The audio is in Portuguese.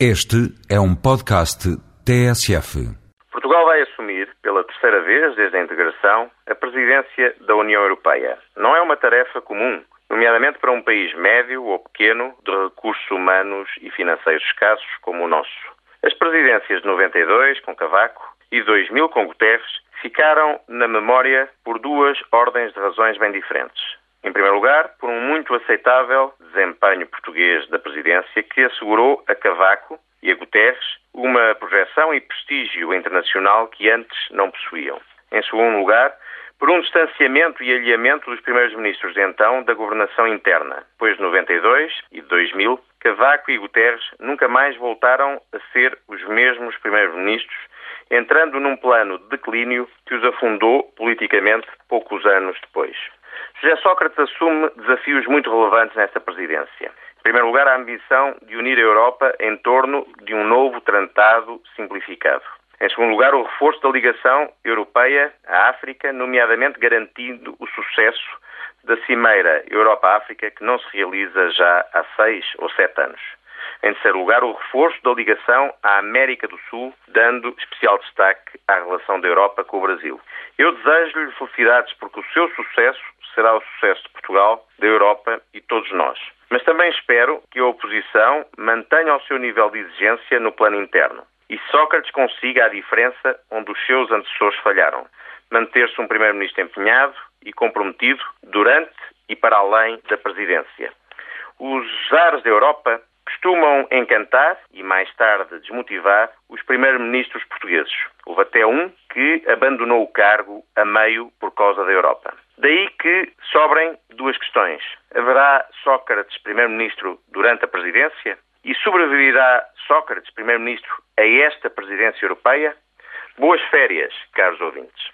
Este é um podcast TSF. Portugal vai assumir, pela terceira vez desde a integração, a presidência da União Europeia. Não é uma tarefa comum, nomeadamente para um país médio ou pequeno, de recursos humanos e financeiros escassos como o nosso. As presidências de 92, com Cavaco, e 2000, com Guterres, ficaram na memória por duas ordens de razões bem diferentes. Em primeiro lugar, por um muito aceitável desempenho português da presidência que assegurou a Cavaco e a Guterres uma projeção e prestígio internacional que antes não possuíam. Em segundo lugar, por um distanciamento e alinhamento dos primeiros ministros de então da governação interna, pois de 92 e de 2000, Cavaco e Guterres nunca mais voltaram a ser os mesmos primeiros ministros, entrando num plano de declínio que os afundou politicamente poucos anos depois. José Sócrates assume desafios muito relevantes nesta presidência. Em primeiro lugar, a ambição de unir a Europa em torno de um novo tratado simplificado. Em segundo lugar, o reforço da ligação europeia à África, nomeadamente garantindo o sucesso da Cimeira Europa-África, que não se realiza já há seis ou sete anos. Em terceiro lugar, o reforço da ligação à América do Sul, dando especial destaque à relação da Europa com o Brasil. Eu desejo-lhe felicidades porque o seu sucesso será o sucesso de Portugal, da Europa e todos nós. Mas também espero que a oposição mantenha o seu nível de exigência no plano interno e Sócrates consiga a diferença onde os seus antecessores falharam. Manter-se um primeiro-ministro empenhado e comprometido durante e para além da presidência. Os ares da Europa costumam encantar e mais tarde desmotivar os primeiros-ministros portugueses. Houve até um que abandonou o cargo a meio por causa da Europa. Daí que sobrem duas questões. Haverá Sócrates primeiro-ministro durante a presidência? E sobreviverá Sócrates primeiro-ministro a esta presidência europeia? Boas férias, caros ouvintes.